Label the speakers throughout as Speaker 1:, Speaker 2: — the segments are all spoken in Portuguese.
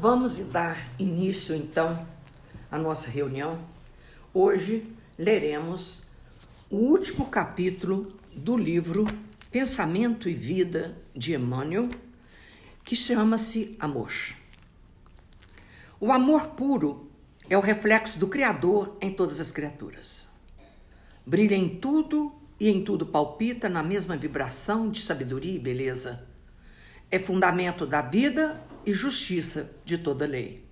Speaker 1: Vamos dar início então à nossa reunião. Hoje leremos o último capítulo do livro Pensamento e Vida de Emmanuel, que chama-se Amor. O amor puro é o reflexo do Criador em todas as criaturas. Brilha em tudo e em tudo palpita na mesma vibração de sabedoria e beleza. É fundamento da vida e justiça de toda lei.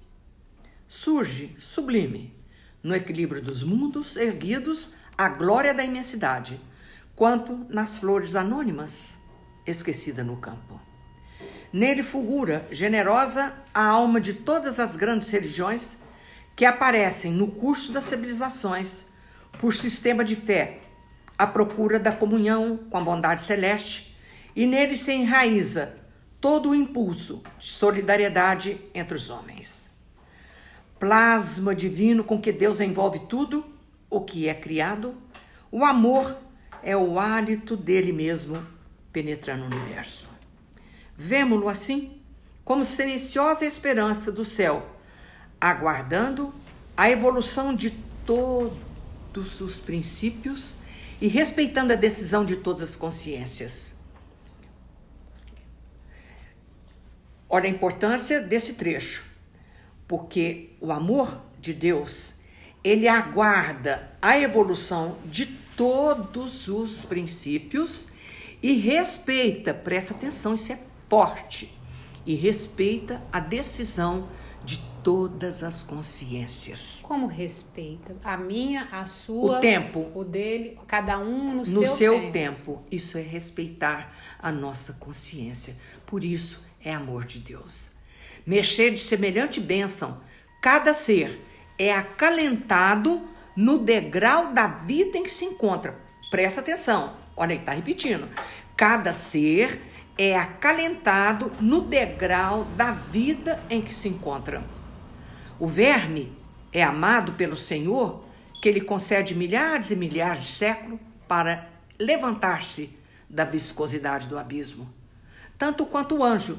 Speaker 1: Surge, sublime, no equilíbrio dos mundos erguidos, a glória da imensidade, quanto nas flores anônimas, esquecida no campo. Nele fulgura, generosa, a alma de todas as grandes religiões que aparecem no curso das civilizações, por sistema de fé, à procura da comunhão com a bondade celeste, e nele se enraiza todo o impulso de solidariedade entre os homens. Plasma divino com que Deus envolve tudo o que é criado, o amor é o hálito dele mesmo penetrando o universo. Vemo-lo assim, como silenciosa esperança do céu, aguardando a evolução de todos os princípios e respeitando a decisão de todas as consciências. Olha a importância desse trecho, porque o amor de Deus, ele aguarda a evolução de todos os princípios e respeita, presta atenção, isso é forte, e respeita a decisão de todas as consciências.
Speaker 2: Como respeita? A minha, a sua,
Speaker 1: o tempo,
Speaker 2: o dele, cada um no,
Speaker 1: no
Speaker 2: seu,
Speaker 1: seu
Speaker 2: tempo.
Speaker 1: tempo. Isso é respeitar a nossa consciência. Por isso é amor de Deus. Mexer de semelhante bênção, cada ser é acalentado no degrau da vida em que se encontra. Presta atenção, olha aí, tá repetindo. Cada ser é acalentado no degrau da vida em que se encontra. O verme é amado pelo Senhor, que lhe concede milhares e milhares de séculos para levantar-se da viscosidade do abismo, tanto quanto o anjo,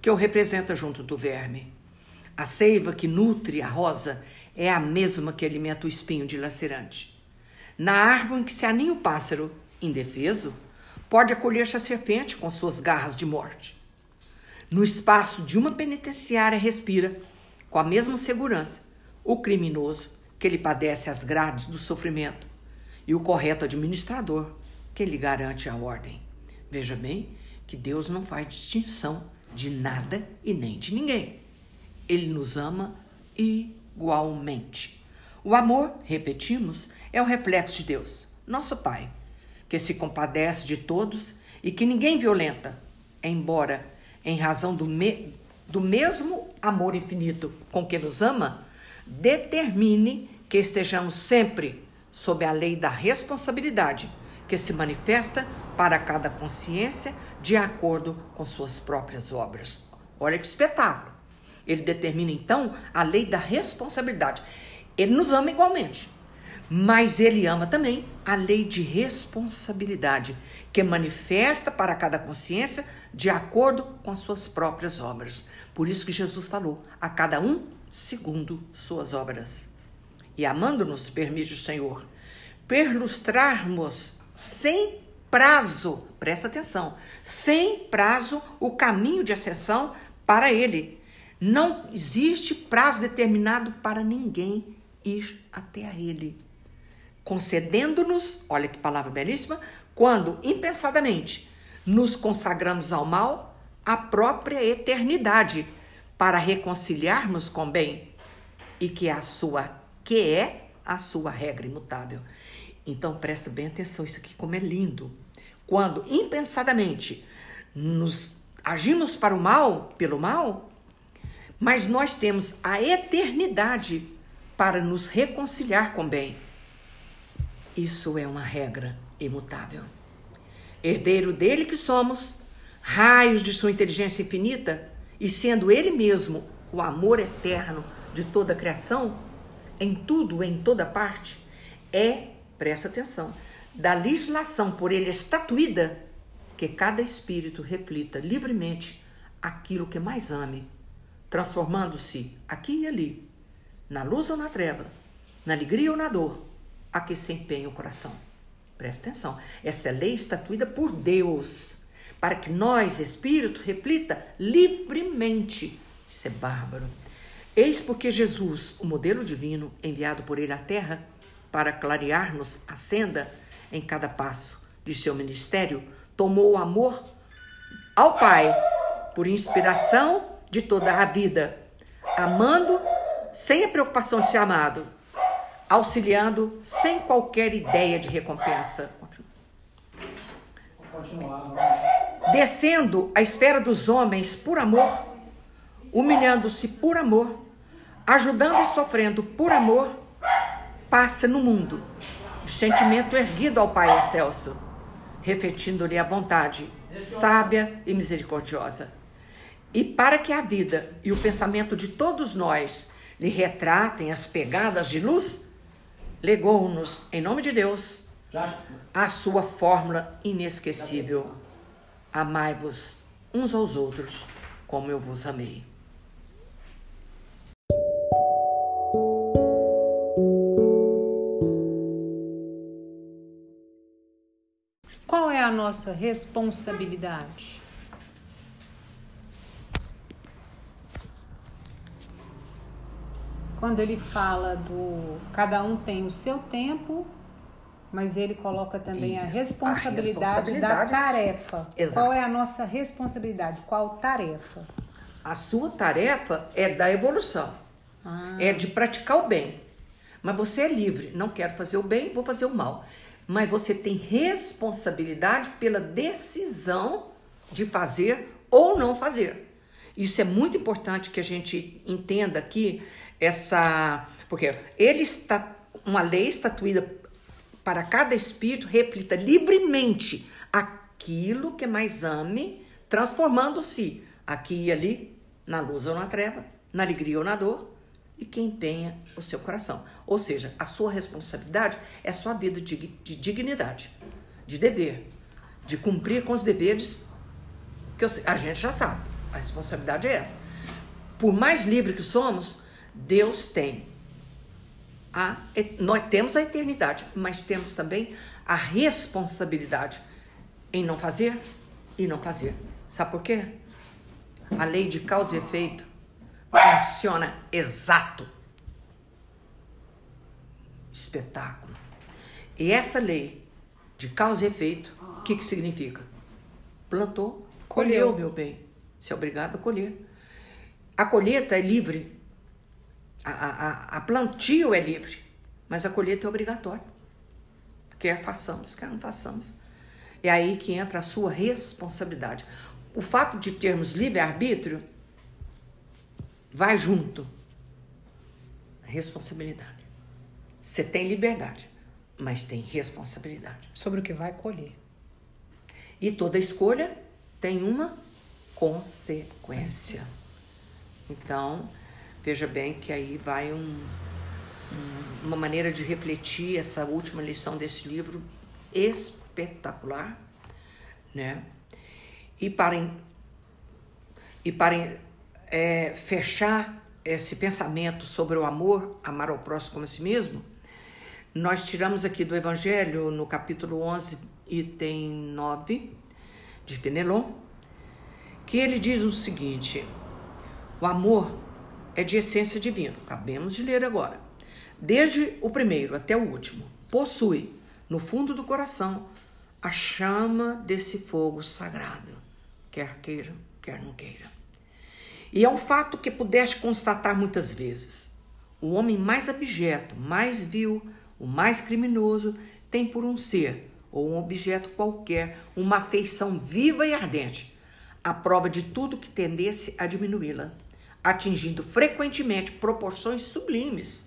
Speaker 1: que o representa junto do verme. A seiva que nutre a rosa é a mesma que alimenta o espinho dilacerante. Na árvore em que se aninha o pássaro, indefeso, pode acolher-se a serpente com suas garras de morte. No espaço de uma penitenciária respira, com a mesma segurança, o criminoso que lhe padece as grades do sofrimento e o correto administrador que lhe garante a ordem. Veja bem que Deus não faz distinção de nada e nem de ninguém. Ele nos ama igualmente. O amor, repetimos, é o reflexo de Deus, nosso Pai, que se compadece de todos e que ninguém violenta, embora, em razão do, me do mesmo amor infinito com que nos ama, determine que estejamos sempre sob a lei da responsabilidade, que se manifesta para cada consciência de acordo com suas próprias obras. Olha que espetáculo! Ele determina então a lei da responsabilidade. Ele nos ama igualmente, mas ele ama também a lei de responsabilidade, que manifesta para cada consciência de acordo com as suas próprias obras. Por isso que Jesus falou: a cada um segundo suas obras. E amando-nos, permite o Senhor, perlustrarmos sem prazo, presta atenção, sem prazo o caminho de ascensão para Ele. Não existe prazo determinado para ninguém ir até a Ele. Concedendo-nos, olha que palavra belíssima, quando impensadamente nos consagramos ao mal, a própria eternidade, para reconciliarmos com bem, e que é a sua que é a sua regra imutável. Então presta bem atenção, isso aqui como é lindo. Quando impensadamente nos agimos para o mal, pelo mal, mas nós temos a eternidade para nos reconciliar com bem. Isso é uma regra imutável. Herdeiro dele que somos, raios de sua inteligência infinita, e sendo ele mesmo o amor eterno de toda a criação, em tudo, em toda parte, é presta atenção, da legislação por ele estatuída, que cada espírito reflita livremente aquilo que mais ame, transformando-se aqui e ali, na luz ou na treva, na alegria ou na dor, a que se empenha o coração. Presta atenção, essa lei estatuída por Deus, para que nós, espírito, reflita livremente. Isso é bárbaro. Eis porque Jesus, o modelo divino enviado por ele à terra para clarear-nos a senda em cada passo de seu ministério, tomou o amor ao Pai por inspiração de toda a vida, amando sem a preocupação de ser amado, auxiliando sem qualquer ideia de recompensa. Descendo a esfera dos homens por amor, humilhando-se por amor, ajudando e sofrendo por amor, passa no mundo sentimento erguido ao Pai excelso, refletindo-lhe a vontade sábia e misericordiosa. E para que a vida e o pensamento de todos nós lhe retratem as pegadas de luz, legou-nos, em nome de Deus, a sua fórmula inesquecível: Amai-vos uns aos outros como eu vos amei.
Speaker 2: Nossa responsabilidade? Quando ele fala do cada um tem o seu tempo, mas ele coloca também a responsabilidade, a responsabilidade, da tarefa. Exato. Qual é a nossa responsabilidade? Qual tarefa?
Speaker 1: A sua tarefa é da evolução. Ah. É de praticar o bem. Mas você é livre. Não quero fazer o bem, vou fazer o mal. Mas você tem responsabilidade pela decisão de fazer ou não fazer. Isso é muito importante que a gente entenda aqui essa, porque ele está uma lei estatuída para cada espírito reflita livremente aquilo que mais ame, transformando-se aqui e ali, na luz ou na treva, na alegria ou na dor, e que empenha o seu coração. Ou seja, a sua responsabilidade é a sua vida de, de dignidade, de dever, de cumprir com os deveres que eu, a gente já sabe. A responsabilidade é essa. Por mais livre que somos, Deus tem a, nós temos a eternidade, mas temos também a responsabilidade em não fazer e não fazer. Sabe por quê? A lei de causa e efeito funciona exato. Espetáculo. E essa lei de causa e efeito, o que, que significa? Plantou, colheu, colheu, meu bem. Você é obrigado a colher. A colheita é livre a, a, a plantio é livre, mas a colheita é obrigatória. Quer façamos, quer não façamos. É aí que entra a sua responsabilidade. O fato de termos livre-arbítrio vai junto. Responsabilidade. Você tem liberdade, mas tem responsabilidade.
Speaker 2: Sobre o que vai colher.
Speaker 1: E toda escolha tem uma consequência. Então, Veja bem que aí vai um, um, uma maneira de refletir essa última lição desse livro espetacular, né? E para, e para é, fechar esse pensamento sobre o amor, amar ao próximo como a si mesmo, nós tiramos aqui do Evangelho, no capítulo 11, item 9, de Fenelon, que ele diz o seguinte: o amor é de essência divina. Acabemos de ler agora. Desde o primeiro até o último, possui no fundo do coração a chama desse fogo sagrado, quer queira, quer não queira. E é um fato que pudeste constatar muitas vezes. O homem mais abjeto, mais vil, o mais criminoso, tem por um ser ou um objeto qualquer uma afeição viva e ardente, a prova de tudo que tendesse a diminuí-la atingindo frequentemente proporções sublimes.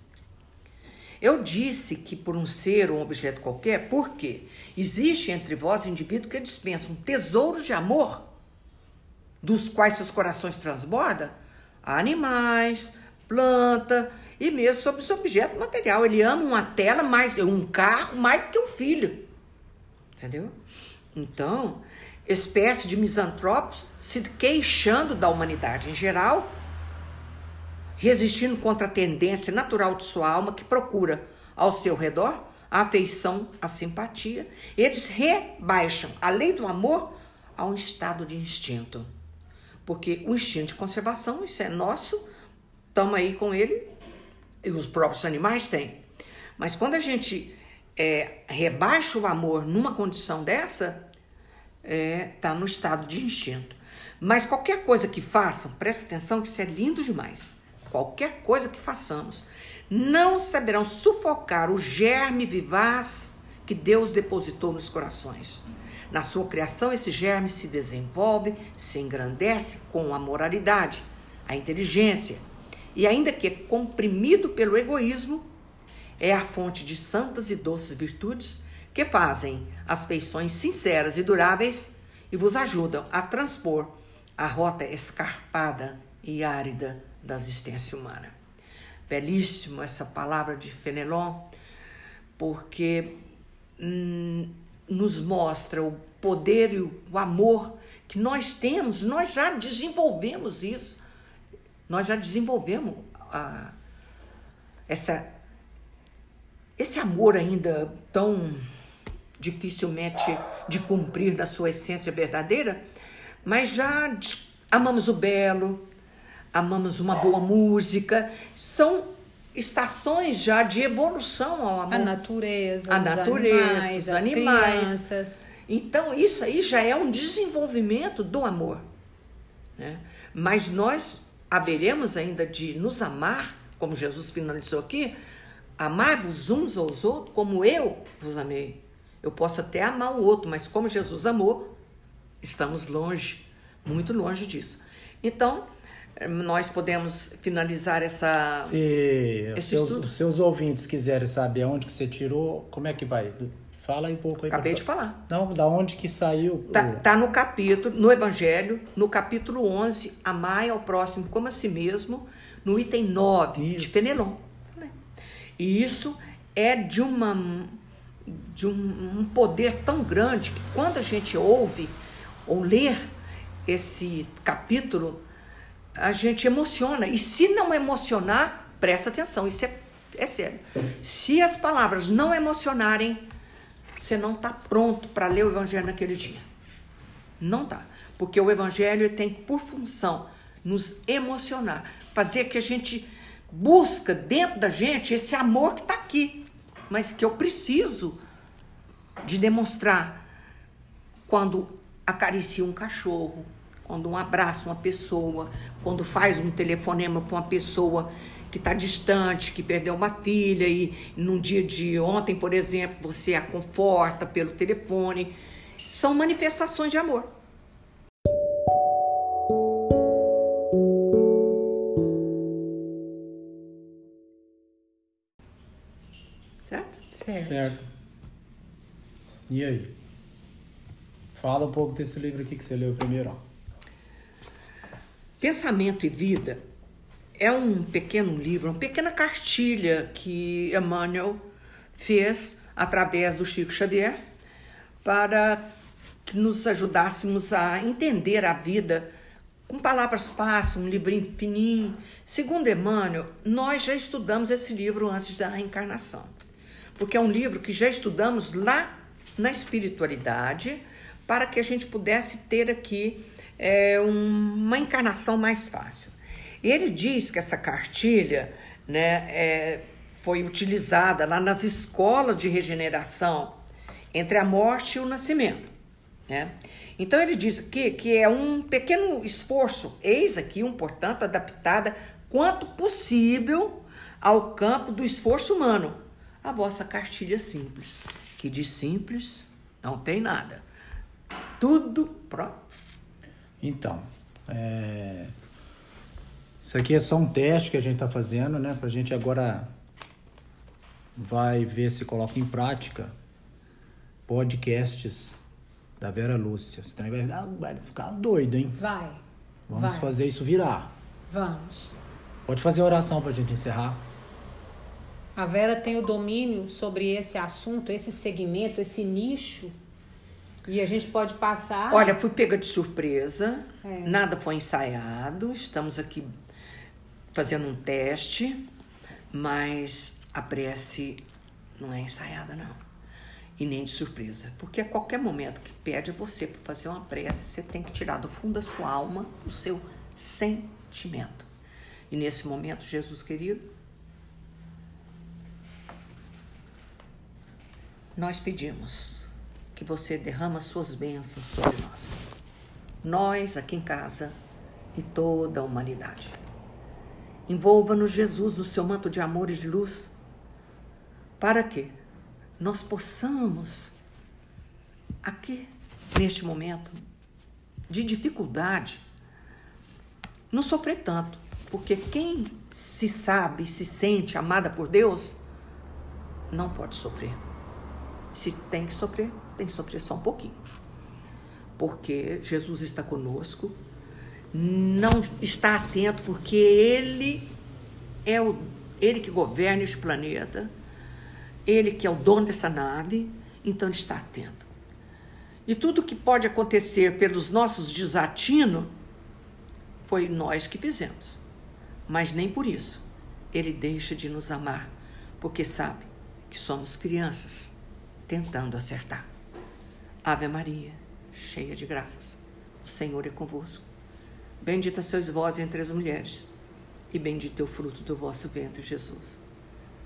Speaker 1: Eu disse que por um ser ou um objeto qualquer, porque existe entre vós indivíduos que dispensam tesouros de amor, dos quais seus corações transbordam, animais, planta e mesmo sobre esse objeto material. Ele ama uma tela mais, um carro mais do que um filho. Entendeu? Então, espécie de misantropos se queixando da humanidade em geral resistindo contra a tendência natural de sua alma que procura ao seu redor a afeição, a simpatia. Eles rebaixam a lei do amor a um estado de instinto. Porque o instinto de conservação, isso é nosso, estamos aí com ele, e os próprios animais têm. Mas quando a gente é, rebaixa o amor numa condição dessa, está é, tá no estado de instinto. Mas qualquer coisa que façam, presta atenção que isso é lindo demais. Qualquer coisa que façamos, não saberão sufocar o germe vivaz que Deus depositou nos corações. Na sua criação, esse germe se desenvolve, se engrandece com a moralidade, a inteligência, e ainda que comprimido pelo egoísmo, é a fonte de santas e doces virtudes que fazem as feições sinceras e duráveis e vos ajudam a transpor a rota escarpada e árida da existência humana. Belíssimo essa palavra de Fenelon, porque hum, nos mostra o poder e o amor que nós temos, nós já desenvolvemos isso, nós já desenvolvemos a, essa, esse amor ainda tão dificilmente de cumprir na sua essência verdadeira, mas já amamos o belo, amamos uma boa música, são estações já de evolução ao amor.
Speaker 2: A natureza,
Speaker 1: a
Speaker 2: os
Speaker 1: natureza,
Speaker 2: animais,
Speaker 1: os
Speaker 2: as
Speaker 1: animais.
Speaker 2: crianças.
Speaker 1: Então, isso aí já é um desenvolvimento do amor. Né? Mas nós haveremos ainda de nos amar, como Jesus finalizou aqui, amar-vos uns aos outros como eu vos amei. Eu posso até amar o outro, mas como Jesus amou, estamos longe, muito longe disso. Então, nós podemos finalizar essa.
Speaker 3: Se esse seus, seus ouvintes quiserem saber onde que você tirou, como é que vai? Fala aí um pouco aí.
Speaker 1: Acabei pra... de falar.
Speaker 3: Não, da onde que saiu?
Speaker 1: Tá, o... tá no capítulo, no Evangelho, no capítulo 11, amai ao próximo como a si mesmo, no item 9 isso. de Fenelon. E isso é de uma de um, um poder tão grande que quando a gente ouve ou ler esse capítulo, a gente emociona. E se não emocionar, presta atenção, isso é, é sério. Se as palavras não emocionarem, você não está pronto para ler o Evangelho naquele dia. Não está. Porque o Evangelho tem por função nos emocionar, fazer que a gente busca dentro da gente esse amor que está aqui, mas que eu preciso de demonstrar quando acaricia um cachorro, quando um abraça uma pessoa, quando faz um telefonema para uma pessoa que está distante, que perdeu uma filha e num dia de ontem, por exemplo, você a conforta pelo telefone. São manifestações de amor. Certo?
Speaker 3: Certo. certo. E aí? Fala um pouco desse livro aqui que você leu primeiro. Ó.
Speaker 1: Pensamento e Vida é um pequeno livro, uma pequena cartilha que Emmanuel fez através do Chico Xavier para que nos ajudássemos a entender a vida com palavras fáceis, um livrinho fininho. Segundo Emmanuel, nós já estudamos esse livro antes da reencarnação, porque é um livro que já estudamos lá na espiritualidade para que a gente pudesse ter aqui é, uma encarnação mais fácil. E ele diz que essa cartilha né, é, foi utilizada lá nas escolas de regeneração entre a morte e o nascimento. Né? Então ele diz aqui que é um pequeno esforço, eis aqui um, portanto, adaptada quanto possível ao campo do esforço humano. A vossa cartilha simples, que de simples não tem nada. Tudo pronto.
Speaker 3: Então, é... isso aqui é só um teste que a gente está fazendo, né? Para a gente agora vai ver se coloca em prática podcasts da Vera Lúcia. Você vai, vai ficar doido, hein?
Speaker 2: Vai.
Speaker 3: Vamos
Speaker 2: vai.
Speaker 3: fazer isso virar.
Speaker 2: Vamos.
Speaker 3: Pode fazer a oração para a gente encerrar.
Speaker 2: A Vera tem o domínio sobre esse assunto, esse segmento, esse nicho e a gente pode passar.
Speaker 1: Olha, fui pega de surpresa, é. nada foi ensaiado, estamos aqui fazendo um teste, mas a prece não é ensaiada, não. E nem de surpresa. Porque a qualquer momento que pede a você para fazer uma prece, você tem que tirar do fundo da sua alma o seu sentimento. E nesse momento, Jesus querido, nós pedimos que você derrama suas bênçãos sobre nós. Nós aqui em casa e toda a humanidade. Envolva-nos, Jesus, no seu manto de amor e de luz, para que nós possamos, aqui, neste momento de dificuldade, não sofrer tanto, porque quem se sabe, se sente amada por Deus, não pode sofrer. Se tem que sofrer, tem que sofrer só um pouquinho. Porque Jesus está conosco, não está atento porque ele é o ele que governa este planeta, ele que é o dono dessa nave, então ele está atento. E tudo que pode acontecer pelos nossos desatinos foi nós que fizemos. Mas nem por isso ele deixa de nos amar, porque sabe que somos crianças tentando acertar. Ave Maria, cheia de graças, o Senhor é convosco. Bendita sois vós entre as mulheres, e bendito é o fruto do vosso ventre, Jesus.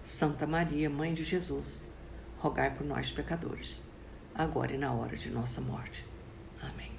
Speaker 1: Santa Maria, Mãe de Jesus, rogai por nós, pecadores, agora e na hora de nossa morte. Amém.